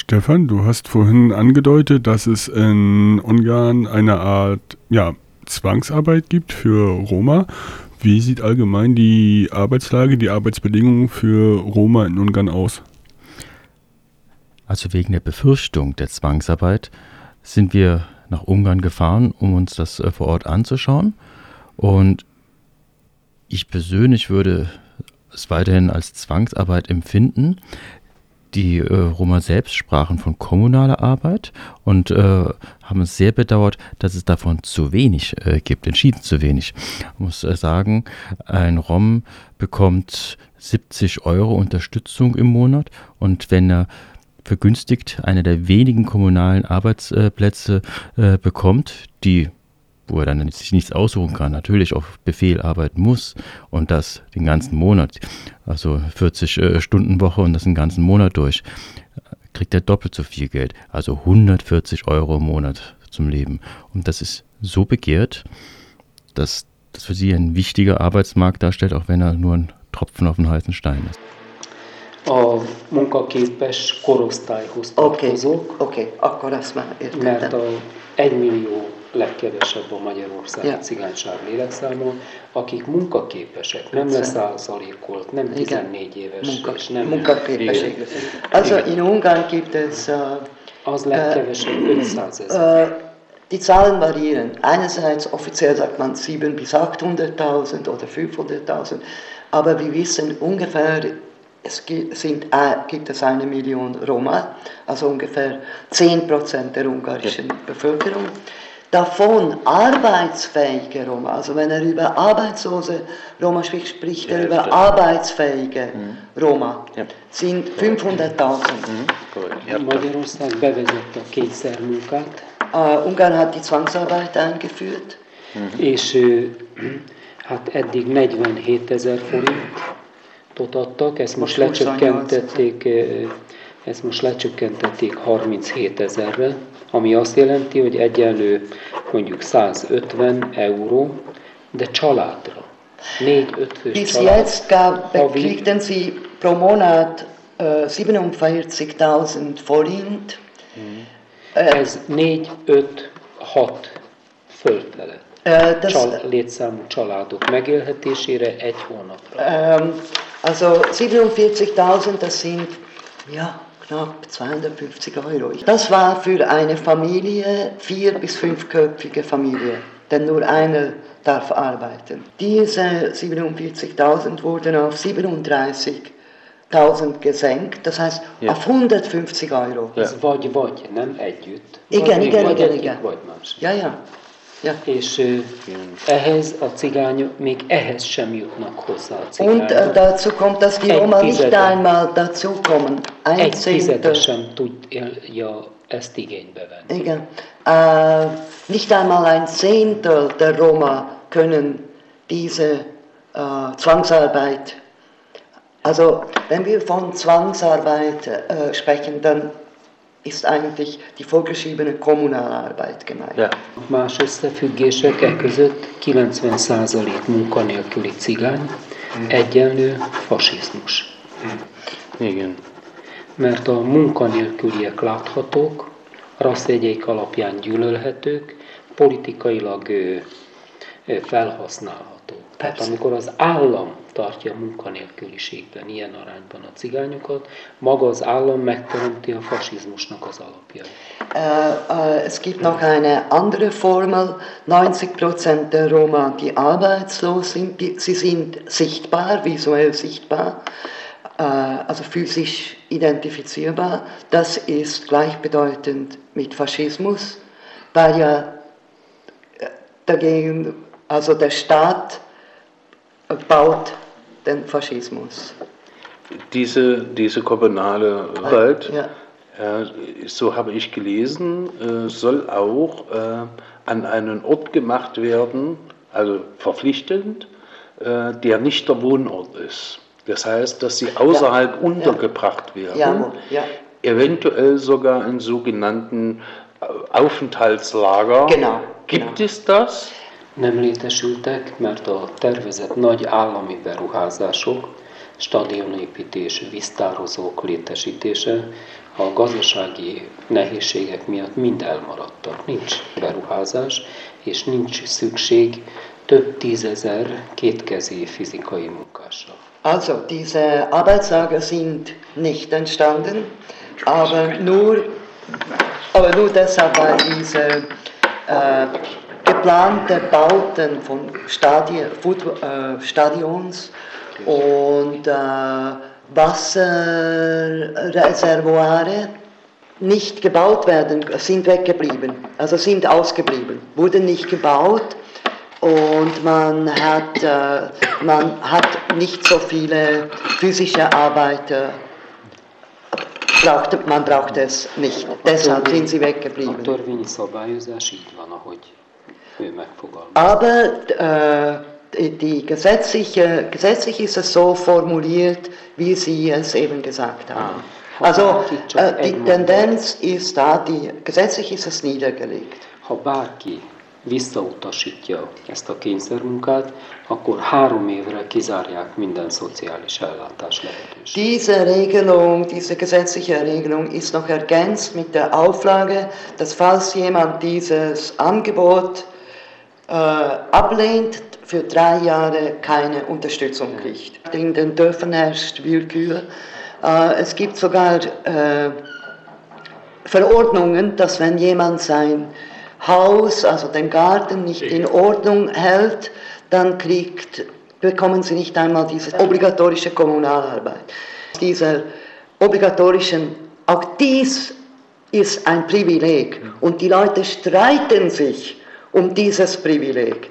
Stefan, du hast vorhin angedeutet, dass es in Ungarn eine Art ja, Zwangsarbeit gibt für Roma. Wie sieht allgemein die Arbeitslage, die Arbeitsbedingungen für Roma in Ungarn aus? Also wegen der Befürchtung der Zwangsarbeit sind wir nach Ungarn gefahren, um uns das äh, vor Ort anzuschauen. Und ich persönlich würde es weiterhin als Zwangsarbeit empfinden. Die äh, Roma selbst sprachen von kommunaler Arbeit und äh, haben es sehr bedauert, dass es davon zu wenig äh, gibt, entschieden zu wenig. Ich muss äh, sagen, ein Rom bekommt 70 Euro Unterstützung im Monat und wenn er vergünstigt einer der wenigen kommunalen Arbeitsplätze äh, bekommt, die wo er dann sich nichts aussuchen kann, natürlich auf Befehl arbeiten muss und das den ganzen Monat, also 40 äh, Stunden Woche und das den ganzen Monat durch, kriegt er doppelt so viel Geld, also 140 Euro im Monat zum Leben. Und das ist so begehrt, dass das für sie ein wichtiger Arbeitsmarkt darstellt, auch wenn er nur ein Tropfen auf den heißen Stein ist. a munkaképes korosztályhoz tartozók. Oké, okay, okay, akkor azt már értettem. Mert a 1 millió legkevesebb a Magyarország yeah. cigányság lélekszáma, akik munkaképesek, nem leszázalékolt, nem 14 éves, Munka, és nem... Munkaképesség. Also in Ungarn gibt es... Uh, az legkevesebb uh, 500 ezer. Uh, Die Zahlen variieren. Einerseits offiziell sagt man 7 bis 800.000 oder 500.000, aber wir wissen ungefähr es sind, gibt es eine Million Roma, also ungefähr 10 Prozent der ungarischen Bevölkerung. Davon arbeitsfähige Roma, also wenn er über arbeitslose Roma spricht, spricht er über arbeitsfähige mhm. Roma, sind 500.000. Mhm. Magyarország bevezette a kényszermunkát. Uh, Ungarn hat die Zwangsarbeit eingeführt. Mhm. És hát eddig 47 ezer forintot adtak, ezt most lecsökkentették, ezt most lecsökkentették 37 ezerre ami azt jelenti, hogy egyenlő mondjuk 150 euró, de családra. Négy-öt fős Bis jetzt gab, kriegten Sie pro Monat uh, 47.000 forint. Hmm. Ez 4-5-6 fölfelett. Uh, Csal, létszámú családok megélhetésére egy hónapra. Um, also 47.000, das sind ja, knapp 250 Euro. Das war für eine Familie, vier- bis fünfköpfige Familie, denn nur einer darf arbeiten. Diese 47.000 wurden auf 37.000 gesenkt, das heißt ja. auf 150 Euro. Ez vagy, vagy, nem együtt. Igen, igen, igen, igen. Vagy más. Ja, ja. Ja. És uh, ehhez a cigányok még ehhez sem jutnak hozzá a cigányok. Und uh, dazu kommt, dass die Roma nicht einmal dazu kommen. Ein egy tizede sem tudja ezt igénybe venni. Igen. Uh, nicht einmal ein Zehntel der Roma können diese uh, Zwangsarbeit also wenn wir von Zwangsarbeit äh, sprechen, dann ist eigentlich die vorgeschriebene Kommunalarbeit gemeint. Ja. Más összefüggések e között 90% munkanélküli cigány egyenlő fasizmus. Igen. Mert a munkanélküliek láthatók, rasszjegyeik alapján gyűlölhetők, politikailag felhasználhatók. Tehát amikor az állam tartja munkanélküliségben ilyen arányban a cigányokat, maga az állam megteremti a fasizmusnak az alapjait. Uh, uh, es gibt noch eine andere Formel. 90% der Roma, die arbeitslos sind, die, sie sind sichtbar, visuell sichtbar, uh, also physisch identifizierbar. Das ist gleichbedeutend mit Faschismus, weil ja dagegen, also der Staat baut den Faschismus. Diese, diese kommunale Arbeit, ja. ja. so habe ich gelesen, äh, soll auch äh, an einen Ort gemacht werden, also verpflichtend, äh, der nicht der Wohnort ist. Das heißt, dass sie außerhalb ja. untergebracht werden, eventuell sogar in sogenannten Aufenthaltslager. Genau. Gibt genau. es das? Nem létesültek, mert a tervezett nagy állami beruházások, stadionépítés, víztározók létesítése a gazdasági nehézségek miatt mind elmaradtak. Nincs beruházás, és nincs szükség több tízezer kétkezi fizikai munkásra. Also, diese Arbeitslager sind nicht entstanden, aber nur, aber nur deshalb, weil diese äh, geplante Bauten von Stadi Football, äh, Stadions und äh, Wasserreservoire nicht gebaut werden, sind weggeblieben, also sind ausgeblieben, wurden nicht gebaut und man hat, äh, man hat nicht so viele physische Arbeiter. Braucht, man braucht es nicht. Deshalb sind sie weggeblieben. Aber äh, die gesetzliche, gesetzlich ist es so formuliert, wie Sie es eben gesagt haben. Ah, also äh, die Tendenz ist da, die, gesetzlich ist es niedergelegt. Ha bárki visszautasítja ezt a kényszermunkát, akkor három évre kizárják minden szociális ellátás lehetőséget. Diese Regelung, diese gesetzliche Regelung ist noch ergänzt mit der Auflage, dass falls jemand dieses Angebot äh, ablehnt, für drei Jahre keine Unterstützung kriegt. In den Dörfern herrscht Willkür. Äh, es gibt sogar äh, Verordnungen, dass wenn jemand sein Haus, also den Garten nicht in Ordnung hält, dann kriegt, bekommen sie nicht einmal diese obligatorische Kommunalarbeit. Diese obligatorischen, auch dies ist ein Privileg und die Leute streiten sich um dieses Privileg.